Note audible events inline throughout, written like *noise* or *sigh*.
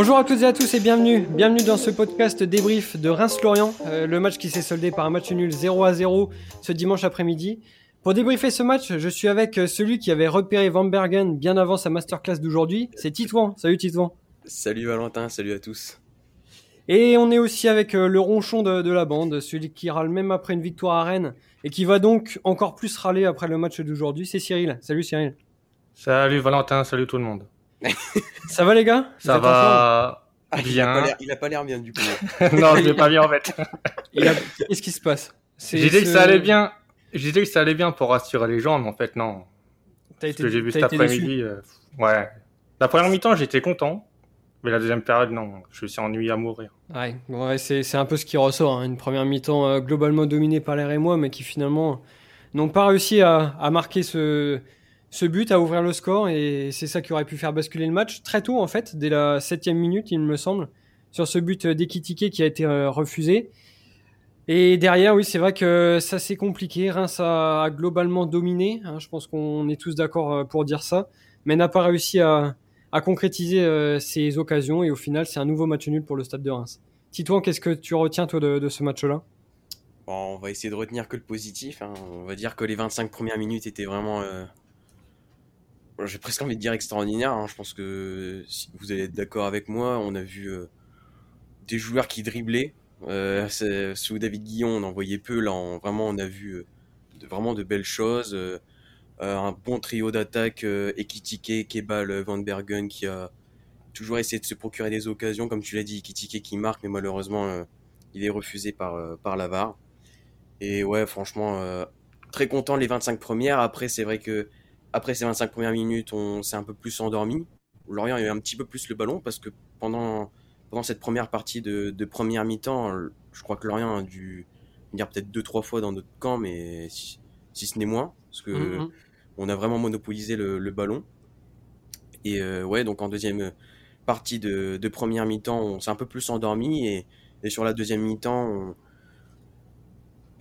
Bonjour à toutes et à tous et bienvenue. Bienvenue dans ce podcast débrief de Reims-Lorient, euh, le match qui s'est soldé par un match nul 0 à 0 ce dimanche après-midi. Pour débriefer ce match, je suis avec euh, celui qui avait repéré Van Bergen bien avant sa masterclass d'aujourd'hui, c'est Titouan. Salut Titouan. Salut Valentin, salut à tous. Et on est aussi avec euh, le ronchon de, de, la bande, celui qui râle même après une victoire à Rennes et qui va donc encore plus râler après le match d'aujourd'hui, c'est Cyril. Salut Cyril. Salut Valentin, salut tout le monde. *laughs* Ça va les gars? Ça va bien. Il a pas l'air bien du coup. *laughs* non, je vais pas bien en fait. *laughs* Qu'est-ce qui se passe? J'ai dit ce... que ça allait bien. J'ai dit que ça allait bien pour rassurer les gens, mais en fait non. As ce que j'ai vu cet après-midi, euh, ouais. La première mi-temps, j'étais content. Mais la deuxième période, non, je me suis ennuyé à mourir. Ouais, ouais c'est un peu ce qui ressort. Hein. Une première mi-temps euh, globalement dominée par les Rémois, mais qui finalement n'ont pas réussi à, à marquer ce, ce but, à ouvrir le score. Et c'est ça qui aurait pu faire basculer le match très tôt, en fait, dès la septième minute, il me semble, sur ce but d'Ekitike qui a été euh, refusé. Et derrière, oui, c'est vrai que ça c'est compliqué. Reims a globalement dominé. Hein, je pense qu'on est tous d'accord euh, pour dire ça, mais n'a pas réussi à à concrétiser euh, ses occasions et au final c'est un nouveau match nul pour le Stade de Reims. Titouan, qu'est-ce que tu retiens toi de, ce match-là? Bon, On va essayer de retenir que le positif. Hein. On va dire que les 25 premières minutes étaient vraiment. J'ai presque envie de dire extraordinaires. Hein. Je pense que si vous allez être d'accord avec moi, on a vu euh, des joueurs qui dribblaient. Euh, sous David Guillon, on en voyait peu. Là, on, vraiment, on a vu euh, de, vraiment de belles choses. Euh, euh, un bon trio d'attaque, Ekitike, Kebal, Van Bergen qui a toujours essayé de se procurer des occasions, comme tu l'as dit, Ekitike qui marque, mais malheureusement il est refusé par, par Lavar. Et ouais, franchement, très content les 25 premières. Après, c'est vrai que après ces 25 premières minutes, on s'est un peu plus endormi. Lorient a eu un petit peu plus le ballon parce que pendant, pendant cette première partie de, de première mi-temps, je crois que Lorient a dû venir peut-être deux trois fois dans notre camp, mais si, si ce n'est moins, parce que mm -hmm on a vraiment monopolisé le, le ballon. Et euh, ouais, donc en deuxième partie de, de première mi-temps, on s'est un peu plus endormi et, et sur la deuxième mi-temps, on,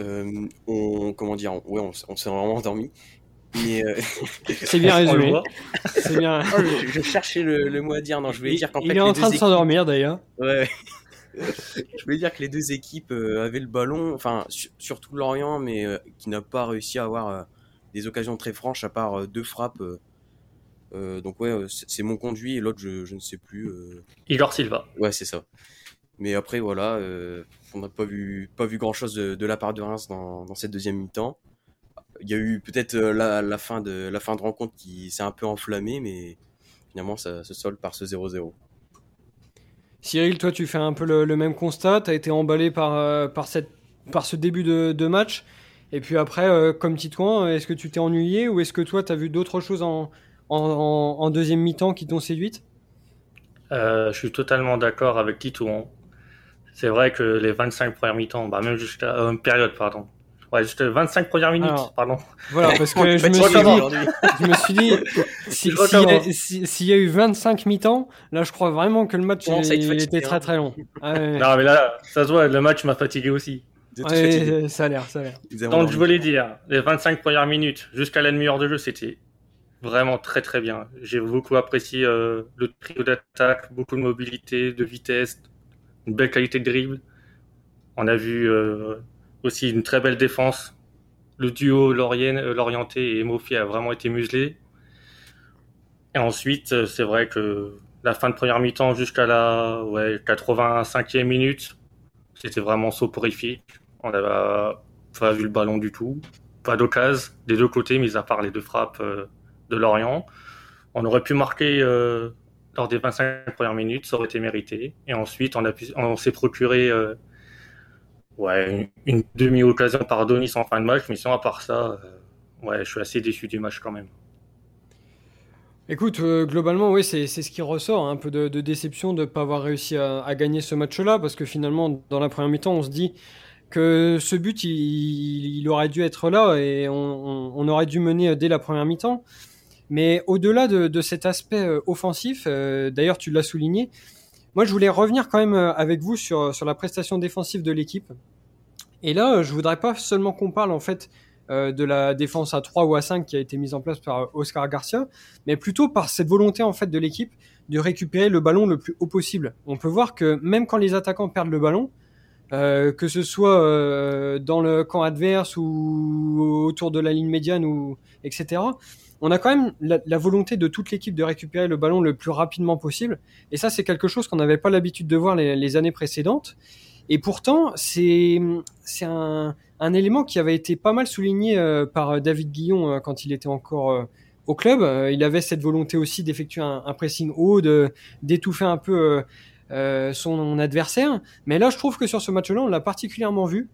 euh, on, comment dire, on, ouais, on, on s'est vraiment endormi. Euh... *laughs* C'est bien *laughs* résumé. C'est bien. *laughs* Oh, je, je, cherchais le, le, mot à dire. Non, je voulais dire qu'en fait, il est en train de équipes... s'endormir d'ailleurs. Ouais. je voulais dire que les deux équipes euh, avaient le ballon, enfin surtout Lorient, mais euh, qui n'a pas réussi à avoir euh, des occasions très franches à part euh, deux frappes. Euh, euh, donc ouais, c'est mon conduit et l'autre je, je, ne sais plus. Igor Silva. Ouais, c'est ça. Mais après voilà, on n'a pas vu pas vu grand chose de, de, la part de Reims dans, dans cette deuxième mi-temps. Il y a eu peut-être la, la, fin de la fin de rencontre qui s'est un peu enflammée, mais finalement ça se solde par ce 0-0. Cyril, toi tu fais un peu le, le même constat, tu as été emballé par, par, cette, par ce début de, de match. Et puis après, euh, comme Titouan, est-ce que tu t'es ennuyé ou est-ce que toi, tu as vu d'autres choses en, en, en, deuxième mi-temps qui t'ont séduite? Euh, Je suis totalement d'accord avec Titouan. C'est vrai que les 25 premières mi-temps, bah même jusqu'à euh, période, pardon. Ouais, juste 25 premières minutes, Alors, pardon. Voilà, parce que je, me suis dit, *laughs* je me suis dit, s'il si, si, si y, a eu 25 mi-temps, là, je crois vraiment que le match bon, il, il était très très long. *laughs* Ah, ouais. Non, mais là, ça se voit, le match m'a fatigué aussi. Ouais, ça a l'air, ça a l'air. Donc je voulais dire, les 25 premières minutes jusqu'à la demi-heure de jeu, c'était vraiment très très bien. J'ai beaucoup apprécié euh, le trio d'attaque, beaucoup de mobilité, de vitesse, une belle qualité de dribble. On a vu euh, aussi une très belle défense. Le duo euh, Lorienté et Mofi a vraiment été muselé. Et ensuite, euh, c'est vrai que la fin de première mi-temps jusqu'à la ouais, 85e minute, c'était vraiment soporifique. On n'avait pas vu le ballon du tout. Pas d'occasion des deux côtés, mis à part les deux frappes euh, de Lorient. On aurait pu marquer lors des 25 premières minutes, ça aurait été mérité. Et ensuite, on, on s'est procuré ouais, une, demi-occasion par Donis en fin de match. Mais sinon, à part ça, euh, ouais, je suis assez déçu du match quand même. Écoute, euh, globalement, oui, c'est ce qui ressort, hein, un peu de, déception de ne pas avoir réussi à, gagner ce match-là, parce que finalement, dans la première mi-temps, on se dit, que ce but, il, aurait dû être là et on, aurait dû mener dès la première mi-temps. Mais au-delà de, de, cet aspect euh, offensif, d'ailleurs tu l'as souligné, moi je voulais revenir quand même euh, avec vous sur, sur la prestation défensive de l'équipe. Et là, je voudrais pas seulement qu'on parle en fait euh, de la défense à 3 ou à 5 qui a été mise en place par Oscar Garcia, mais plutôt par cette volonté en fait de l'équipe de récupérer le ballon le plus haut possible. On peut voir que même quand les attaquants perdent le ballon, euh, que ce soit euh, dans le camp adverse ou autour de la ligne médiane ou etc. On a quand même la, volonté de toute l'équipe de récupérer le ballon le plus rapidement possible. Et ça, c'est quelque chose qu'on n'avait pas l'habitude de voir les, années précédentes. Et pourtant, c'est un, élément qui avait été pas mal souligné euh, par David Guillon quand il était encore au club. il avait cette volonté aussi d'effectuer un, un, pressing haut, d'étouffer un peu euh, son adversaire. Mais là, je trouve que sur ce match-là, on l'a particulièrement vu.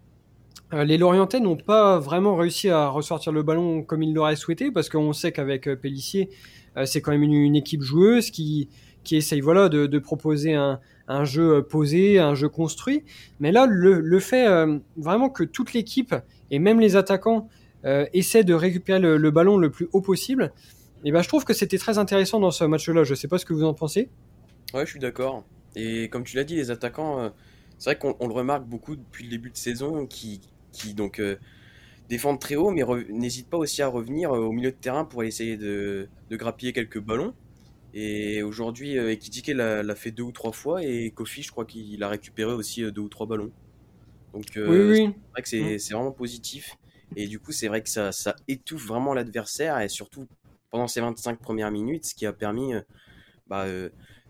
Euh, les Lorientais n'ont pas vraiment réussi à ressortir le ballon comme ils l'auraient souhaité, parce qu'on sait qu'avec euh, Pellissier, c'est quand même une, équipe joueuse qui, qui essaye voilà, de, proposer un, un, jeu posé, un jeu construit. Mais là, le, le fait vraiment que toute l'équipe, et même les attaquants, essaient de récupérer le, ballon le plus haut possible, et ben, je trouve que c'était très intéressant dans ce match-là. Je ne sais pas ce que vous en pensez. Ouais, je suis d'accord. Et comme tu l'as dit, les attaquants, euh, c'est vrai qu'on le remarque beaucoup depuis le début de saison, qui, qui donc euh, défendent très haut, mais n'hésitent pas aussi à revenir euh, au milieu de terrain pour essayer de, de grappiller quelques ballons. Et aujourd'hui, Ekitike l'a fait deux ou trois fois, et Kofi, je crois qu'il a récupéré aussi deux ou trois ballons. Donc oui, oui. c'est vrai que mm. c'est vraiment positif. Et du coup, c'est vrai que ça, ça étouffe vraiment l'adversaire, et surtout pendant ces 25 premières minutes, ce qui a permis bah,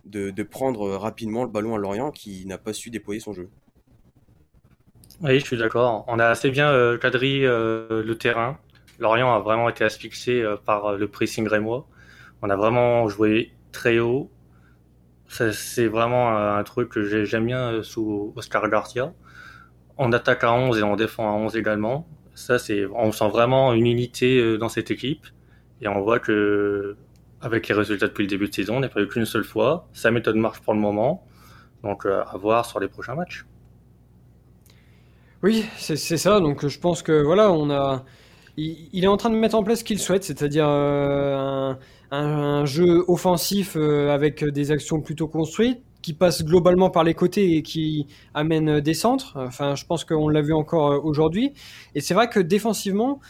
de, prendre rapidement le ballon à Lorient qui n'a pas su déployer son jeu. Oui, je suis d'accord. On a assez bien euh, quadrillé euh, le terrain. Lorient a vraiment été asphyxié euh, par le pressing rémois. On a vraiment joué très haut. C'est vraiment un truc que j'aime bien sous Oscar Garcia. On attaque à 11 et on défend à 11 également. Ça, c'est, on sent vraiment une unité dans cette équipe. Et on voit que avec les résultats depuis le début de saison. On n'est pas eu qu'une seule fois. Sa méthode marche pour le moment. Donc à voir sur les prochains matchs. Oui, c'est ça. Donc je pense que voilà, on a. Il, est en train de mettre en place ce qu'il souhaite, c'est-à-dire euh, un, jeu offensif euh, avec des actions plutôt construites, qui passe globalement par les côtés et qui amène des centres. Enfin, je pense qu'on l'a vu encore aujourd'hui. Et c'est vrai que défensivement,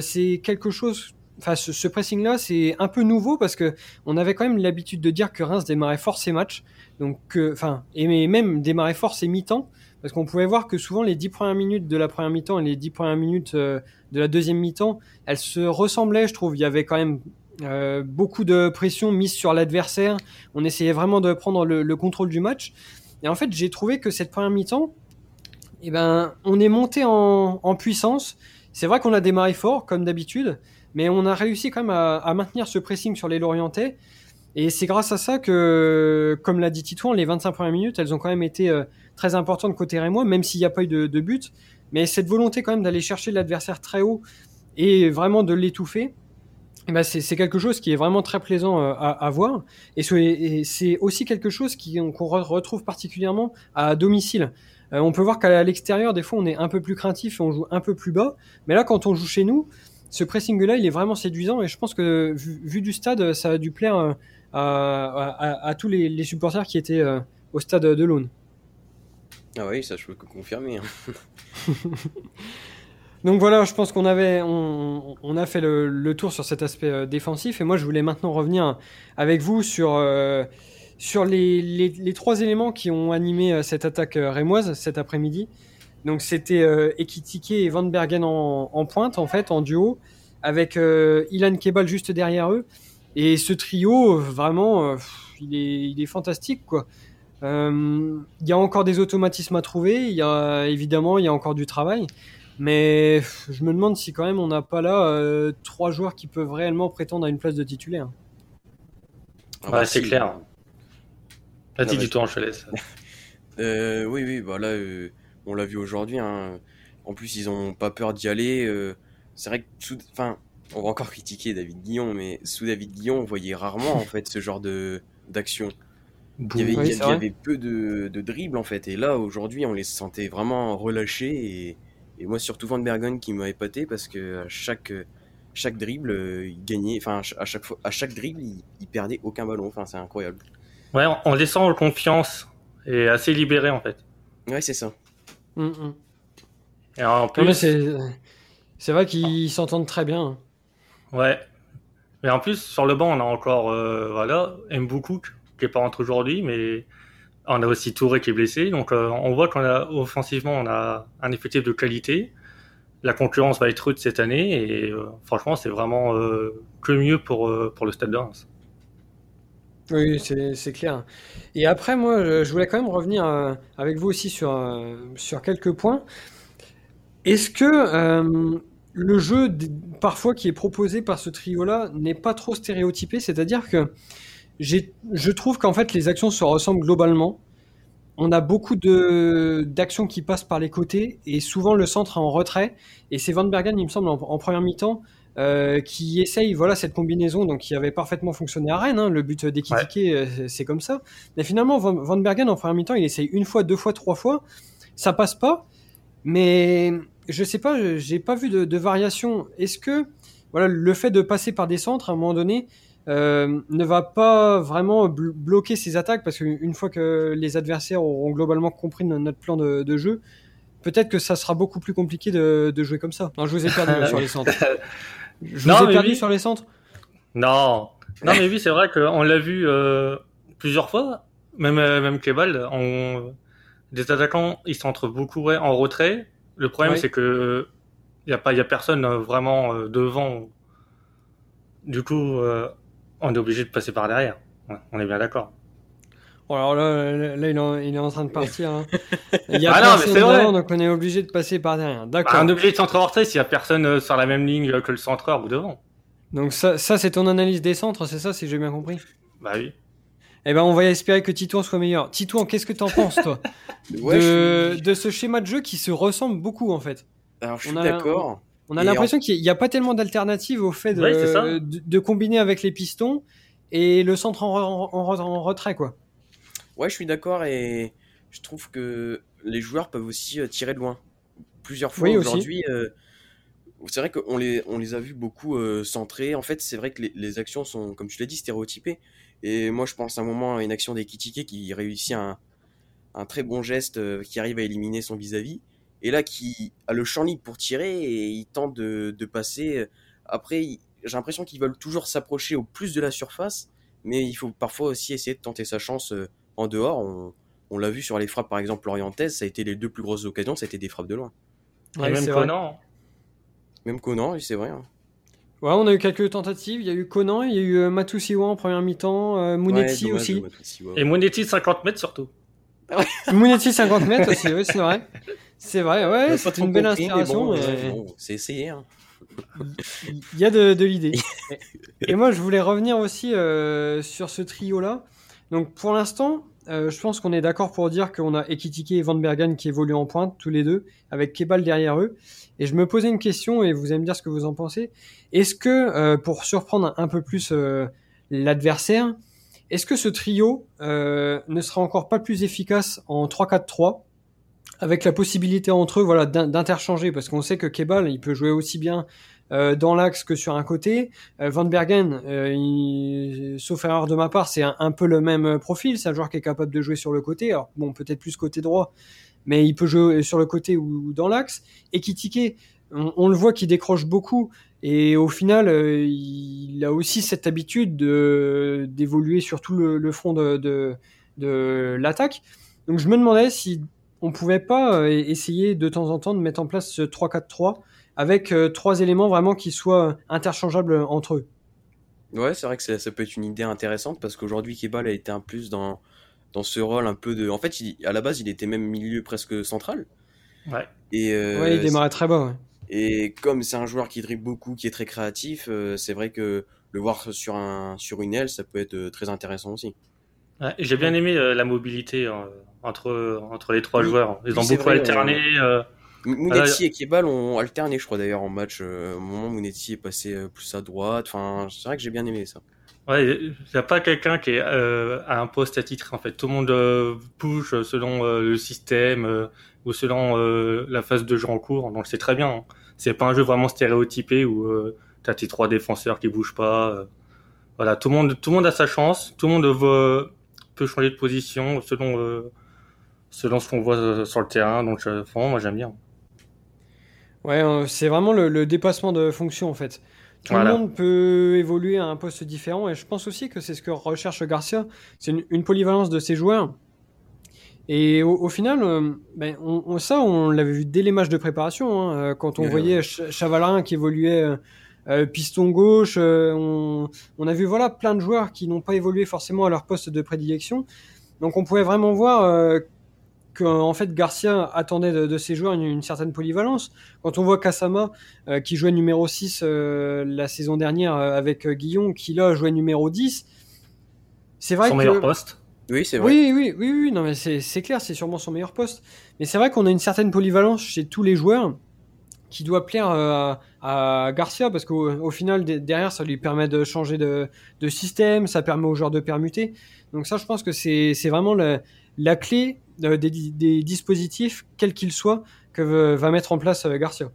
c'est quelque chose enfin, ce, pressing-là, c'est un peu nouveau parce que on avait quand même l'habitude de dire que Reims démarrait fort ses matchs, donc, enfin, et même démarrait fort ses mi-temps, parce qu'on pouvait voir que souvent les 10 premières minutes de la première mi-temps et les 10 premières minutes euh, de la deuxième mi-temps, elles se ressemblaient, je trouve. Il y avait quand même euh, beaucoup de pression mise sur l'adversaire. On essayait vraiment de prendre le, contrôle du match. Et en fait, j'ai trouvé que cette première mi-temps, eh ben, on est monté en, puissance. C'est vrai qu'on a démarré fort, comme d'habitude, mais on a réussi quand même à, maintenir ce pressing sur les Lorientais. Et c'est grâce à ça que, comme l'a dit Titouan, les 25 premières minutes, elles ont quand même été euh, très importantes côté Rémois, même s'il n'y a pas eu de, de, but. Mais cette volonté quand même d'aller chercher l'adversaire très haut et vraiment de l'étouffer, eh ben c'est quelque chose qui est vraiment très plaisant euh, à, voir. Et c'est aussi quelque chose qu'on retrouve particulièrement à domicile. Euh, on peut voir qu'à l'extérieur, des fois, on est un peu plus craintif et on joue un peu plus bas. Mais là, quand on joue chez nous, ce pressing-là, il est vraiment séduisant et je pense que vu, du stade, ça a dû plaire euh, à, tous les, supporters qui étaient euh, au stade de l'Aune. Ah oui, ça je peux confirmer. Hein. *laughs* Donc voilà, je pense qu'on avait, on, a fait le, tour sur cet aspect euh, défensif et moi je voulais maintenant revenir avec vous sur sur les, trois éléments qui ont animé cette attaque rémoise cet après-midi. Donc c'était euh, Ekitike et Van Bergen en, pointe en fait, en duo, avec euh, Ilan Kebal juste derrière eux. Et ce trio, vraiment, euh, il, est, il est fantastique quoi. Euh, il y a encore des automatismes à trouver. Il y a évidemment, il y a encore du travail. Mais je me demande si quand même on n'a pas là trois joueurs qui peuvent réellement prétendre à une place de titulaire. Ah bah, c'est clair. Vas-y, dis toi je te laisse. oui, oui, bah là, on l'a vu aujourd'hui. Hein. En plus, ils ont pas peur d'y aller. Euh, c'est vrai que, enfin, on va encore critiquer David Guillon, mais sous David Guillon, on voyait rarement en fait ce genre de d'action. Il y avait, peu de, de dribbles en fait, et là aujourd'hui, on les sentait vraiment relâchés. Et, moi, surtout Van Bergen qui m'a épaté parce que à chaque chaque dribble, euh, il gagnait. Enfin, à chaque fois, à chaque dribble, il, perdait aucun ballon. Enfin, c'est incroyable. Ouais, on descend en confiance et assez libéré en fait. Ouais, c'est ça. Mm, mm. en plus... C'est vrai qu'ils s'entendent très bien. Ouais. Mais en plus, sur le banc, on a encore, euh, voilà, qui est pas rentré aujourd'hui, mais on a aussi Touré qui est blessé. Donc, euh, on voit qu'on a, offensivement, on a un effectif de qualité. La concurrence va être rude cette année et euh, franchement, c'est vraiment euh, que mieux pour, pour le Stade de Reims. Oui, c'est clair. Et après, moi, je voulais quand même revenir avec vous aussi sur, sur quelques points. Est-ce que le jeu, parfois, qui est proposé par ce trio-là, n'est pas trop stéréotypé? C'est-à-dire que je trouve qu'en fait, les actions se ressemblent globalement. On a beaucoup d'actions qui passent par les côtés et souvent le centre est en retrait. Et c'est Van Bergen, il me semble, en, en première mi-temps, euh, qui essaye voilà cette combinaison donc qui avait parfaitement fonctionné à Rennes. hein. le but d'Ekitike, euh, c'est comme ça. Mais finalement, Van, Van Bergen en première mi-temps, il essaye une fois, deux fois, trois fois, ça passe pas. Mais je sais pas, j'ai pas vu de, de variation. Est-ce que voilà le fait de passer par des centres à un moment donné euh, ne va pas vraiment bl- bloquer ces attaques? Parce qu'une fois que les adversaires auront globalement compris no- notre plan de, de jeu, peut-être que ça sera beaucoup plus compliqué de, de jouer comme ça. Non, je vous ai perdu là, sur les centres. *laughs* Je Non, vous ai perdu oui. sur les centres. Non, non, mais oui, c'est vrai qu'on l'a vu euh, plusieurs fois, même euh, même Kebal, on... des attaquants, ils s'entrent beaucoup en retrait. Le problème, Oui. c'est que il y a pas, y a personne euh, vraiment euh, devant. Du coup, euh, on est obligé de passer par derrière. Ouais, on est bien d'accord. Bon, alors là, là, il, est en, il est en train de partir. hein. *laughs* Il y a Ah non, mais personne c'est vrai. devant, donc on est obligé de passer par derrière. Bah, D'accord. on est obligé de retrait s'il y a personne euh, sur la même ligne que le centreur ou devant. Donc ça, ça c'est ton analyse des centres, c'est ça, si j'ai bien compris? Bah oui. Eh ben, on va espérer que Titouan soit meilleur. Titouan, qu'est-ce que t'en penses, toi, *laughs* Ouais, de, suis- de ce schéma de jeu qui se ressemble beaucoup, en fait Alors, je suis on a- d'accord. On a l'impression qu'il n'y a pas tellement d'alternatives au fait de, Ouais, c'est ça. de, de combiner avec les pistons et le centre en, re- en re- en retrait, quoi. Ouais, je suis d'accord et je trouve que les joueurs peuvent aussi euh, tirer de loin. Plusieurs fois Oui, aujourd'hui, euh, c'est vrai qu'on les, on les a vus beaucoup euh, centrés. En fait, c'est vrai que les, les actions sont, comme tu l'as dit, stéréotypées. Et moi, je pense à un moment à une action d'Ekitike qui réussit un, un très bon geste, euh, qui arrive à éliminer son vis-à-vis. Et là, qui a le champ libre pour tirer et il tente de, de passer. Après, j'ai l'impression qu'ils veulent toujours s'approcher au plus de la surface, mais il faut parfois aussi essayer de tenter sa chance euh, en dehors. On, on l'a vu sur les frappes, par exemple, orientaises, ça a été les deux plus grosses occasions, c'était des frappes de loin. Ouais, Et même. Conan. Même Conan, c'est vrai. hein. Ouais, on a eu quelques tentatives. Il y a eu Conan, il y a eu euh, Matusiwa en première mi-temps, euh, Mounetti Ouais, dommage, aussi. Et Monetti 50 mètres surtout. *laughs* Mounetti 50 mètres aussi, oui, c'est vrai. C'est vrai, ouais, c'est une belle inspiration. bon, mais- euh, bon, c'est essayé. hein. Il y a de, de l'idée. *laughs* Et moi, je voulais revenir aussi euh, sur ce trio-là. Donc, pour l'instant, euh, je pense qu'on est d'accord pour dire qu'on a Ekitike et Van Bergen qui évoluent en pointe, tous les deux, avec Kebal derrière eux. Et je me posais une question, et vous allez me dire ce que vous en pensez. Est-ce que, euh, pour surprendre un peu plus euh, l'adversaire, est-ce que ce trio ne sera encore pas plus efficace en 3-4-3 avec la possibilité entre eux voilà, d'in- d'interchanger? Parce qu'on sait que Kebal, il peut jouer aussi bien euh, dans l'axe que sur un côté. Euh, Van Bergen, euh, sauf erreur de ma part, c'est un, peu le même profil. C'est un joueur qui est capable de jouer sur le côté. Alors bon, peut-être plus côté droit, mais il peut jouer sur le côté ou, dans l'axe. Et on, on le voit qu'il décroche beaucoup. Et au final, il a aussi cette habitude de- d'évoluer sur tout le, front de, l'attaque. Donc je me demandais si on pouvait pas essayer de temps en temps de mettre en place ce 3-4-3 avec euh, trois éléments vraiment qui soient interchangeables entre eux. Ouais, c'est vrai que ça, ça peut être une idée intéressante parce qu'aujourd'hui, Kebal a été un plus dans, dans ce rôle un peu de. En fait, il- à la base, il était même milieu presque central. Ouais. Et, euh, ouais, il démarrait très bas. ouais. Et comme c'est un joueur qui dribble beaucoup, qui est très créatif, euh, c'est vrai que le voir sur, un, sur une aile, ça peut être euh, très intéressant aussi. Ouais, J'ai bien aimé euh, la mobilité euh, entre, entre les trois Oui. joueurs. Ils ont beaucoup vrai, alterné. Euh, Mounetti et Kebal ont alterné, je crois d'ailleurs, en match. Euh, au moment où Mounetti est passé euh, plus à droite. Enfin, c'est vrai que j'ai bien aimé ça. Ouais, il n'y a pas quelqu'un qui est euh, à un poste attitré en fait. Tout le monde euh, push selon euh, le système euh, ou selon euh, la phase de jeu en cours. Donc c'est très bien. hein. C'est pas un jeu vraiment stéréotypé où euh, t'as tes trois défenseurs qui bougent pas. euh. Voilà, tout le monde, tout le monde a sa chance. Tout le monde veut- peut changer de position selon euh, selon ce qu'on voit euh, sur le terrain. Donc euh, vraiment, moi j'aime bien. Ouais, euh, c'est vraiment le, le dépassement de fonction en fait. Tout Voilà. le monde peut évoluer à un poste différent et je pense aussi que c'est ce que recherche Garcia. C'est une, une polyvalence de ses joueurs. Et au, au final, euh, ben, on, on- ça, on l'avait vu dès les matchs de préparation, hein, euh, quand on Ouais, voyait Ch- Chavalarin qui évoluait euh, euh, piston gauche. euh, on, on a vu voilà plein de joueurs qui n'ont pas évolué forcément à leur poste de prédilection. Donc on pouvait vraiment voir euh, que en fait Garcia attendait de, de ses joueurs une, une certaine polyvalence. Quand on voit Kasama euh, qui jouait numéro 6 euh, la saison dernière euh, avec euh, Guillon, qui là jouait numéro 10, c'est vrai Son que meilleur poste. Oui, c'est vrai. oui, oui, oui, oui, non, mais c'est c'est clair, c'est sûrement son meilleur poste. Mais c'est vrai qu'on a une certaine polyvalence chez tous les joueurs qui doit plaire euh, à, à Garcia parce qu'au au final, de- derrière, ça lui permet de changer de, de système, ça permet aux joueurs de permuter. Donc ça, je pense que c'est c'est vraiment la, la clé euh, des, des dispositifs, quels qu'ils soient, que va- va mettre en place euh, Garcia.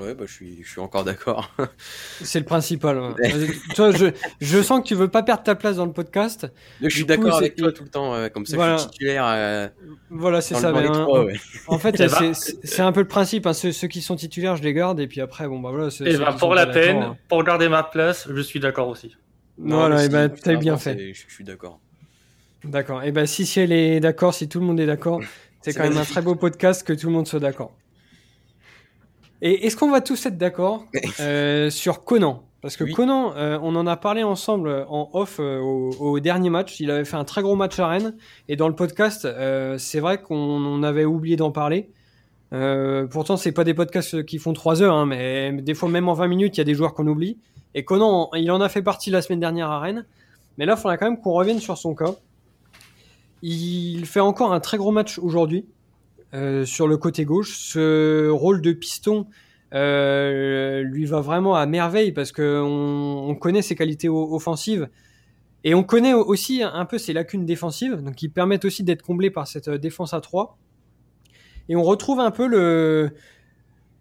Ouais, bah, je suis, je suis encore d'accord. *laughs* C'est le principal. Euh, Toi, je, je sens que tu veux pas perdre ta place dans le podcast. je suis d'accord c'est- avec toi tout le temps, euh, comme ça Voilà. je suis titulaire euh, Voilà, c'est ça. mais, hein, ouais. En fait, *laughs* c'est un peu le principe. hein. Ceux, ceux qui sont titulaires, je les garde. Et puis après, bon, bah voilà. Et ben, sont pour la peine, hein. pour garder ma place, je suis d'accord aussi. Non, Voilà, mais et ben, t'as bien fait. je suis d'accord. D'accord. Et ben, si, si elle est d'accord, si tout le monde est d'accord, c'est quand même un très beau podcast que tout le monde soit d'accord. Et est-ce qu'on va tous être d'accord euh, sur Conan? Parce que Oui. Conan, euh, on en a parlé ensemble euh, en off euh, au, au dernier match. Il avait fait un très gros match à Rennes. Et dans le podcast, euh, c'est vrai qu'on on avait oublié d'en parler. Euh, pourtant, c'est pas des podcasts qui font 3 heures, hein, mais des fois, même en 20 minutes, il y a des joueurs qu'on oublie. Et Conan, il en a fait partie la semaine dernière à Rennes. Mais là, il faudra quand même qu'on revienne sur son cas. Il fait encore un très gros match aujourd'hui euh, sur le côté gauche. Ce rôle de piston euh, lui va vraiment à merveille parce que on, on connaît ses qualités offensives et on connaît au- aussi un peu ses lacunes défensives, donc qui permettent aussi d'être comblées par cette euh, défense à 3. Et on retrouve un peu le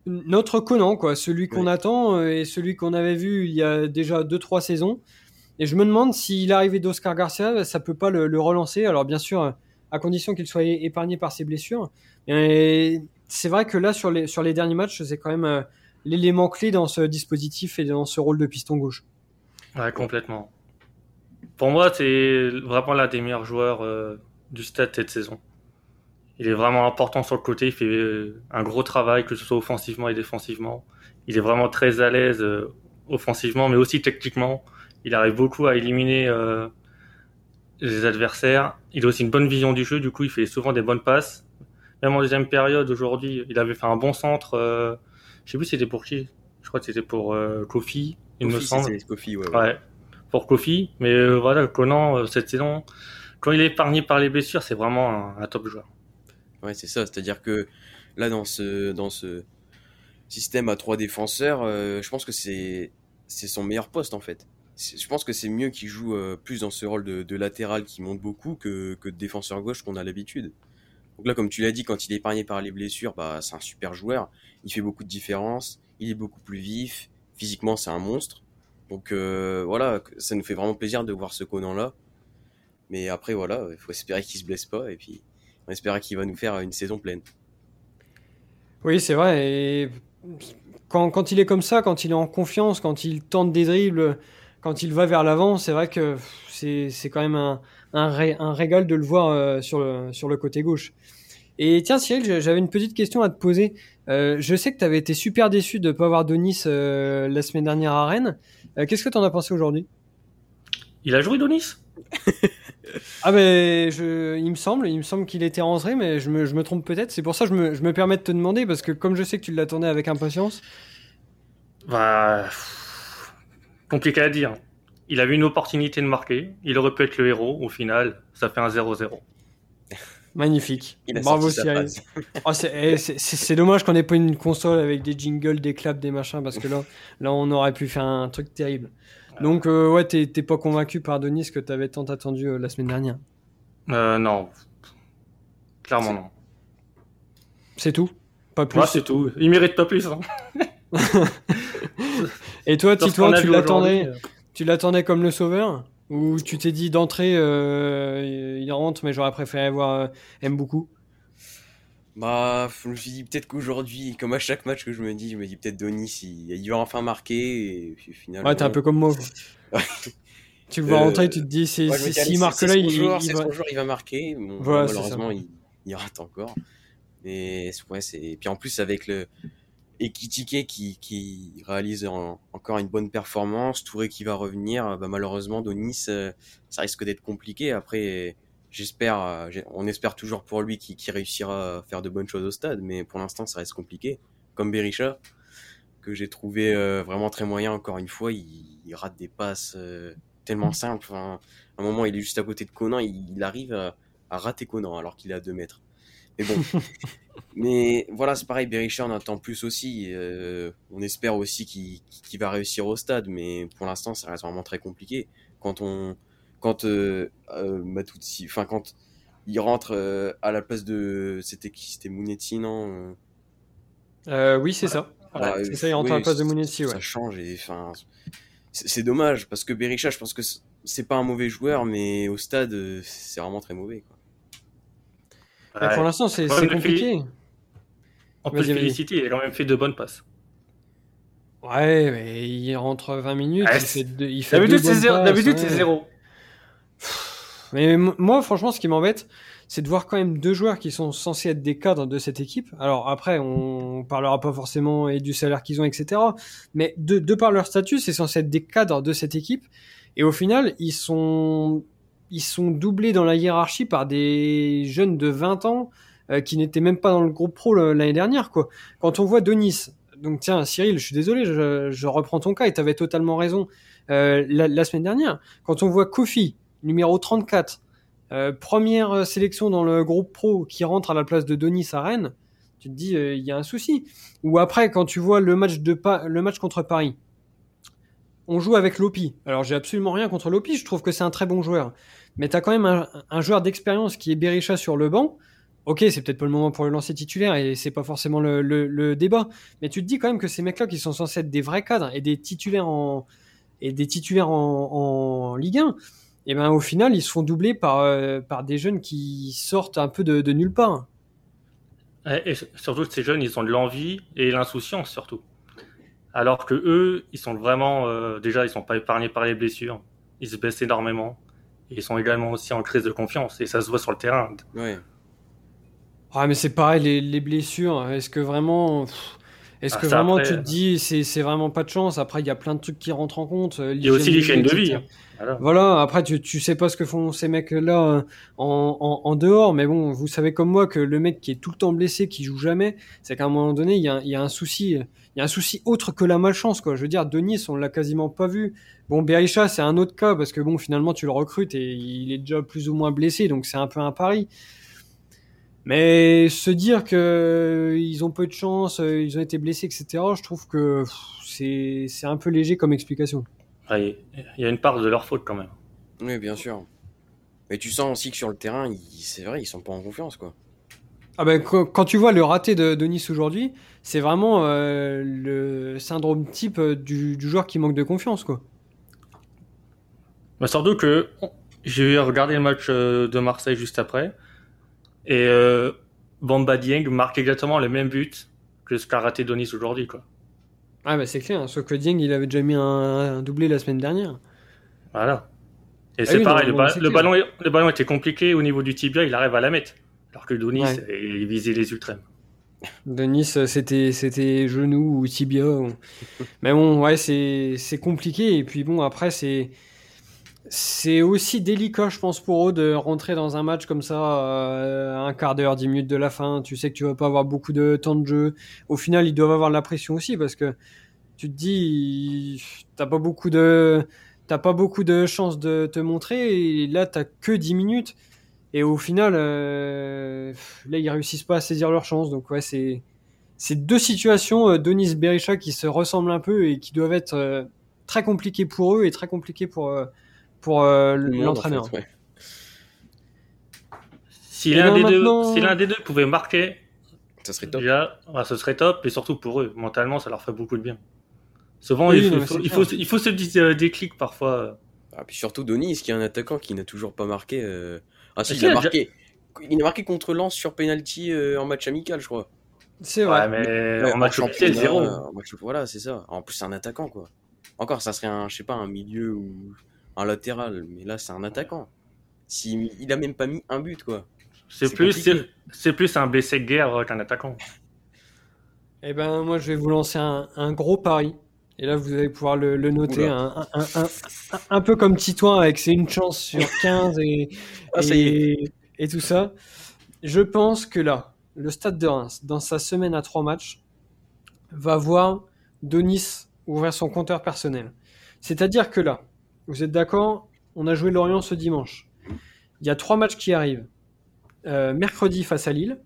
notre Conan, quoi, celui qu'on Oui. attend et celui qu'on avait vu il y a déjà 2-3 saisons. Et je me demande si l'arrivée d'Oscar Garcia, ça peut pas le, relancer. Alors bien sûr, à condition qu'il soit épargné par ses blessures. C'est vrai que là, sur les, derniers matchs, c'est quand même euh, l'élément clé dans ce dispositif et dans ce rôle de piston gauche. Ouais, complètement. Pour moi, c'est vraiment l'un des meilleurs joueurs euh, du stade cette saison. Il est vraiment important sur le côté, il fait euh, un gros travail, que ce soit offensivement et défensivement. Il est vraiment très à l'aise offensivement, mais aussi techniquement. Il arrive beaucoup à éliminer euh, les adversaires. Il a aussi une bonne vision du jeu, du coup, il fait souvent des bonnes passes. Même en deuxième période, aujourd'hui, il avait fait un bon centre. Euh, je sais plus c'était pour qui. Je crois que c'était pour euh, Kofi, il me semble. Kofi, ouais, ouais. Ouais, pour Kofi. Mais euh, voilà, Conan, euh, cette saison, quand il est épargné par les blessures, c'est vraiment un, un top joueur. Ouais, c'est ça. C'est-à-dire que là, dans ce, dans ce système à trois défenseurs, je pense que c'est son meilleur poste en fait. Je pense que c'est mieux qu'il joue euh, plus dans ce rôle de, de latéral qui monte beaucoup que, que de défenseur gauche qu'on a l'habitude. Donc là, comme tu l'as dit, quand il est épargné par les blessures, bah, c'est un super joueur. Il fait beaucoup de différences. Il est beaucoup plus vif. Physiquement, c'est un monstre. Donc euh, voilà, ça nous fait vraiment plaisir de voir ce Conan-là. Mais après, voilà, il faut espérer qu'il se blesse pas. Et puis, on espère qu'il va nous faire une saison pleine. Oui, c'est vrai. Et quand, quand il est comme ça, quand il est en confiance, quand il tente des dribbles, quand il va vers l'avant, c'est vrai que c'est c'est quand même un, un, ré- un régal de le voir euh, sur, le, sur le côté gauche. Et tiens, Cyril, j'avais une petite question à te poser. Euh, je sais que tu avais été super déçu de ne pas avoir Denis euh, la semaine dernière à Rennes. Qu'est-ce que tu en as pensé aujourd'hui? Il a joué Donis? *laughs* Ah ben, je, il me semble, il me semble qu'il était rentré, mais je me, je me trompe peut-être. C'est pour ça que je me, je me permets de te demander, parce que comme je sais que tu l'attendais avec impatience. bah, pff, Compliqué à dire. Il avait une opportunité de marquer. Il aurait pu être le héros. Au final, ça fait un 0-0. Magnifique. Il a Bravo Cyril. *laughs* Oh, c'est eh, c'est- dommage qu'on ait pas une console avec des jingles, des claps, des machins, parce que là, *laughs* là on aurait pu faire un truc terrible. Donc euh, ouais, t'es pas convaincu par Denis que t'avais tant attendu euh, la semaine dernière? Euh, non. Clairement non. C'est tout? Pas plus? Moi, c'est tout. Il mérite pas plus. Hein. *laughs* Et toi, a tu l'attendais euh, Tu l'attendais comme le sauveur Ou tu t'es dit d'entrée, euh, il rentre, mais j'aurais préféré voir euh, aime beaucoup Bah, je me suis dit peut-être qu'aujourd'hui, comme à chaque match que je me dis, je me dis peut-être Donis, il, il va enfin marquer. Et puis finalement. Ouais, t'es un peu comme moi. *laughs* *laughs* tu le vois Euh, rentrer, tu te dis, Ouais, s'il marque là, il, va. il va marquer. Bon, Voilà, malheureusement, il, il rate encore. Mais ouais, c'est. Puis en plus, avec le. Ekitike qui, qui réalise en- encore une bonne performance, Touré qui va revenir, bah, malheureusement, Donis, euh, ça risque d'être compliqué. Après, j'espère, euh, on espère toujours pour lui qu'il réussira à faire de bonnes choses au stade, mais pour l'instant, ça reste compliqué. Comme Berisha, que j'ai trouvé euh, vraiment très moyen encore une fois, il, rate des passes tellement simples. Enfin, à un moment, il est juste à côté de Conan, il, il arrive à, à rater Conan alors qu'il est à 2 mètres. Mais bon. *laughs* mais voilà, c'est pareil, Berisha, on attend plus aussi. euh, on espère aussi qu'il va réussir au stade, mais pour l'instant, ça reste vraiment très compliqué. Quand on, quand euh, euh, enfin quand il rentre euh, à la place de, c'était qui, c'était Mounetti, non? Euh, oui, c'est ça. c'est ça, il rentre à la place de Mounetti, ouais. Ça change et enfin, c'est dommage parce que Berisha, je pense que c'est- pas un mauvais joueur, mais au stade, c'est vraiment très mauvais. Quoi. Ouais. pour l'instant, c'est compliqué. On peut le féliciter, il a quand même fait de bonnes passes. Ouais, mais il rentre 20 minutes, Ouais, il c'est- fait deux, il fait D'habitude, deux c'est zéro. D'habitude, ouais. c'est zéro. Mais moi, franchement, ce qui m'embête, c'est de voir quand même deux joueurs qui sont censés être des cadres de cette équipe. Alors après, on parlera pas forcément et du salaire qu'ils ont, etc. Mais de, de par leur statut, c'est censé être des cadres de cette équipe. Et au final, ils sont, ils sont doublés dans la hiérarchie par des jeunes de 20 ans euh, qui n'étaient même pas dans le groupe pro l'année dernière, quoi. Quand on voit Denis, donc tiens, Cyril, je suis désolé, je, reprends ton cas et tu avais totalement raison euh, la, semaine dernière. Quand on voit Kofi, numéro 34, euh, première sélection dans le groupe pro qui rentre à la place de Denis à Rennes, tu te dis il y a un souci. Ou après quand tu vois le match de le match contre Paris, on joue avec Lopi. Alors j'ai absolument rien contre Lopi, je trouve que c'est un très bon joueur. Mais t'as quand même un, joueur d'expérience qui est Berisha sur le banc. Ok, c'est peut-être pas le moment pour le lancer titulaire et c'est pas forcément le, débat. Mais tu te dis quand même que ces mecs-là qui sont censés être des vrais cadres et des titulaires en et des titulaires en, Ligue 1, et ben au final ils se font doubler par euh, par des jeunes qui sortent un peu de, nulle part. Et surtout, ces jeunes, ils ont de l'envie et l'insouciance, surtout. Alors que eux, ils sont vraiment. euh, déjà, ils sont pas épargnés par les blessures. Ils se baissent énormément. Ils sont également aussi en crise de confiance. Et ça se voit sur le terrain. Ouais. Ah mais c'est pareil les, les blessures. Est-ce que vraiment pff, est-ce Ah, que vraiment après, tu te dis c'est c'est vraiment pas de chance? Après il y a plein de trucs qui rentrent en compte. Il y a aussi l'hygiène de vie. hein. Voilà. Voilà, après tu, tu sais pas ce que font ces mecs-là euh, en, en, en dehors, mais bon, vous savez comme moi que le mec qui est tout le temps blessé, qui joue jamais, c'est qu'à un moment donné, il y a, il y a un souci, il y a un souci autre que la malchance, quoi. Je veux dire, Denis, on l'a quasiment pas vu. Bon, Berisha, c'est un autre cas, parce que bon, finalement, tu le recrutes et il est déjà plus ou moins blessé, donc c'est un peu un pari. Mais se dire que euh, ils ont peu de chance, euh, ils ont été blessés, etc., je trouve que c'est c'est un peu léger comme explication. Ouais, Il y a une part de leur faute quand même. Oui, bien sûr. Mais tu sens aussi que sur le terrain, c'est vrai, ils sont pas en confiance, quoi. Ah ben, quand, tu vois le raté de, de Nice aujourd'hui, c'est vraiment euh, le syndrome type du, du joueur qui manque de confiance, quoi. Mais surtout que j'ai regardé le match de Marseille juste après. Et euh, Bamba Dieng marque exactement le même but que ce qu'a raté Donis aujourd'hui. Quoi. Ah ben c'est clair, sauf que Dieng, il avait déjà mis un, un doublé la semaine dernière. Voilà. Et Ah c'est oui, pareil, non, le, ba- ballon, le ballon était compliqué au niveau du tibia, il arrive à la mettre. Alors que Donis, Ouais. euh, il visait les ultrêmes. De Nice, euh, c'était c'était genou ou tibia. ou- *laughs* Mais bon, ouais, c'est c'est compliqué. Et puis bon, après, c'est c'est aussi délicat, je pense, pour eux de rentrer dans un match comme ça, euh, un quart d'heure, dix minutes de la fin. Tu sais que tu vas pas avoir beaucoup de temps de jeu. Au final, ils doivent avoir de la pression aussi parce que tu te dis, t'as pas beaucoup de t'as pas beaucoup de chances de te montrer. Et là, t'as que 10 minutes. Et au final, euh, là, ils réussissent pas à saisir leur chance. Donc ouais, c'est c'est deux situations, euh, Denis Berisha, qui se ressemblent un peu et qui doivent être euh, très compliquées pour eux et très compliquées pour pour euh, en l'entraîneur. fait, ouais. Si Et l'un ben des, maintenant- deux, si l'un des deux pouvait marquer, Ça serait top. déjà, bah, ce serait top. Et surtout pour eux, mentalement, ça leur ferait beaucoup de bien. Souvent, Oui, il, faut, il faut, il, faut, il faut ce petit euh, déclic parfois. Ah, puis surtout Donis, qui est un attaquant qui n'a toujours pas marqué. euh, Ah si, il a a marqué. il a marqué contre Lens sur penalty euh, en match amical, je crois. C'est vrai. Ouais, mais Ouais, en match championnat, officiel, zéro. euh, en match- voilà, c'est ça. En plus, c'est un attaquant, quoi. Encore, ça serait un, je sais pas, un milieu ou un latéral, mais là, c'est un attaquant. Si, il a même pas mis un but, quoi. C'est plus, c'est un blessé de guerre qu'un attaquant. *laughs* Eh ben, moi, je vais vous lancer un, un gros pari. Et là, vous allez pouvoir le, le noter. Oula. Un, un- un- un- un peu comme Titouan avec c'est une chance sur *laughs* 15 et, Ah, et, et tout ça. Je pense que là, le Stade de Reims, dans sa semaine à trois matchs, va voir Donis ouvrir son compteur personnel. C'est-à-dire que là, vous êtes d'accord? On a joué Lorient ce dimanche. Il y a trois matchs qui arrivent. Euh, mercredi face à Lille.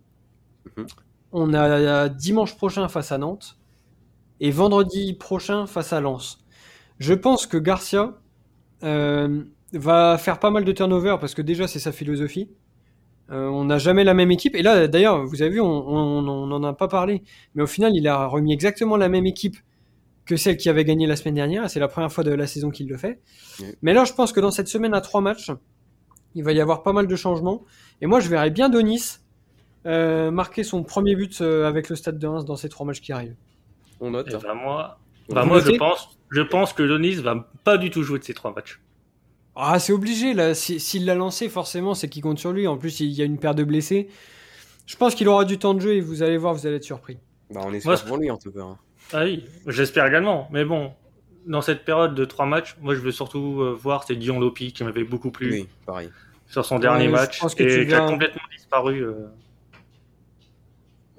Mhm. On a dimanche prochain face à Nantes. Et vendredi prochain face à Lens. Je pense que Garcia euh, va faire pas mal de turnover parce que déjà c'est sa philosophie. Euh, on n'a jamais la même équipe. Et là, d'ailleurs, vous avez vu, on n'en a pas parlé. Mais au final, il a remis exactement la même équipe que celle qui avait gagné la semaine dernière. C'est la première fois de la saison qu'il le fait. Oui. Mais là, je pense que dans cette semaine à trois matchs, il va y avoir pas mal de changements. Et moi, je verrais bien Donis euh, marquer son premier but euh, avec le Stade de Reims dans ces trois matchs qui arrivent. On note. Et hein. bah, moi, bah, moi je pense, je pense que Denis va pas du tout jouer de ces trois matchs. Ah, c'est obligé, là. Si- S'il l'a lancé, forcément, c'est qu'il compte sur lui. En plus, il y a une paire de blessés. Je pense qu'il aura du temps de jeu et vous allez voir, vous allez être surpris. Bah, on espère Moi, pour lui, en tout cas. Ah oui, j'espère également. Mais bon, dans cette période de trois matchs, moi je veux surtout euh, voir c'est Dion Lopi qui m'avait beaucoup plu Oui, pareil. sur son dernier je match pense que et tu qui a complètement disparu. euh.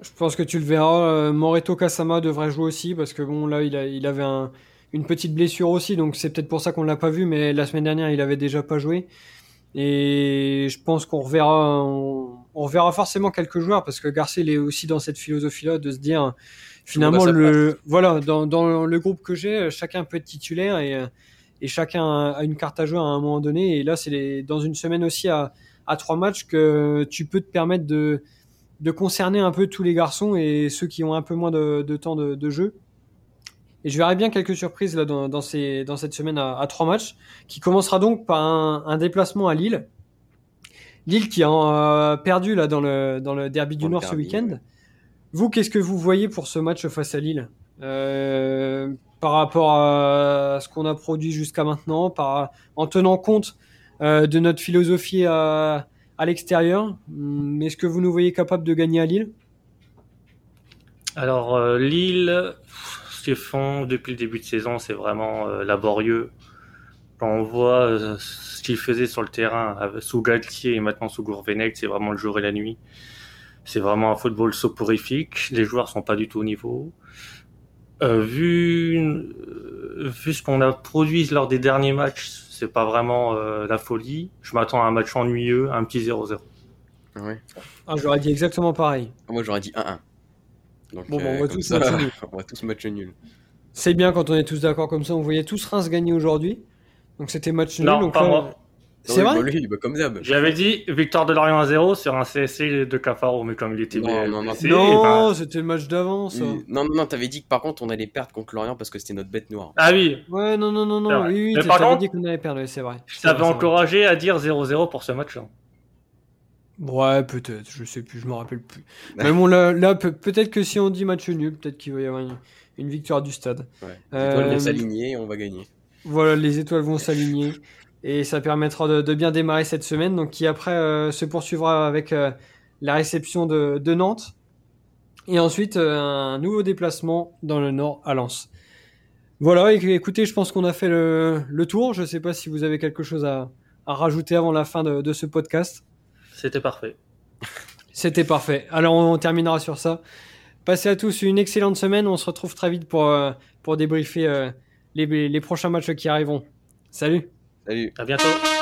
Je pense que tu le verras. euh, Moreto Kasama devrait jouer aussi parce que bon, là, il, a, il avait un- une petite blessure aussi, donc c'est peut-être pour ça qu'on l'a pas vu. Mais la semaine dernière, il avait déjà pas joué. Et je pense qu'on reverra, on, on reverra forcément quelques joueurs parce que Garcia il est aussi dans cette philosophie-là de se dire finalement le, voilà, dans, dans le groupe que j'ai, chacun peut être titulaire et, euh, et chacun a une carte à jouer à un moment donné. Et là, c'est les- dans une semaine aussi à, à trois matchs que tu peux te permettre de de concerner un peu tous les garçons et ceux qui ont un peu moins de, de temps de, de jeu. Et je verrai bien quelques surprises là dans, dans, ces, dans cette semaine à, à trois matchs, qui commencera donc par un, un déplacement à Lille. Lille qui a euh, perdu là dans le, dans le derby du Nord ce week-end. ouais. Vous, qu'est-ce que vous voyez pour ce match face à Lille? Euh, par rapport à ce qu'on a produit jusqu'à maintenant, en tenant compte euh, de notre philosophie à, l'extérieur. Hum, Est-ce que vous nous voyez capable de gagner à Lille? Alors euh, Lille, ce qu'ils font depuis le début de saison, c'est vraiment laborieux. Quand on voit ce qu'ils faisaient sur le terrain sous Galtier et maintenant sous Gourvenec, c'est vraiment le jour et la nuit. C'est vraiment un football soporifique. Les joueurs sont pas du tout au niveau. Euh, vu, euh, vu ce qu'on a produit lors des derniers matchs, c'est pas vraiment euh, la folie. Je m'attends à un match ennuyeux, un petit 0-0. Ouais. ah, J'aurais dit exactement pareil. Moi, j'aurais dit 1-1. Donc, Bon, bon, on va comme tous ça, match nul. *laughs* on va tous match nul. C'est bien quand on est tous d'accord comme ça. On voyait tous Reims gagner aujourd'hui. Donc c'était match nul. Non, donc pas là- moi. C'est vrai bah, lui, bah, comme d'hab. J'avais dit victoire de Lorient à 0 sur un CSC de Cafaro, mais comme il était Non, non, non. Non, ben- c'était le match d'avant, ça. Oui. Non, non, non, t'avais dit que par contre, on allait perdre contre Lorient parce que c'était notre bête noire. Ah oui, Ouais, non, non, non, non. Oui, oui, Mais t'avais par contre- dit qu'on allait perdre, c'est vrai. je t'avais c'est vrai. encouragé à dire 0-0 pour ce match-là. Ouais, peut-être, je sais plus, je me rappelle plus. Mais bon, là, là, peut- peut-être que si on dit match nul, peut-être qu'il va y avoir une, une victoire du stade. Ouais. Les Euh, étoiles vont s'aligner et on va gagner. Voilà, les étoiles vont s'aligner et ça permettra de, de bien démarrer cette semaine, donc qui après euh, se poursuivra avec euh, la réception de, de Nantes et ensuite euh, un nouveau déplacement dans le nord à Lens. Voilà, écoutez, je pense qu'on a fait le, le tour. Je sais pas si vous avez quelque chose à, à rajouter avant la fin de, de ce podcast. C'était parfait. *laughs* C'était parfait. Alors on terminera sur ça. Passez à tous une excellente semaine. On se retrouve très vite pour, euh, pour débriefer euh, les, les prochains matchs qui arriveront. Salut Salut. À bientôt.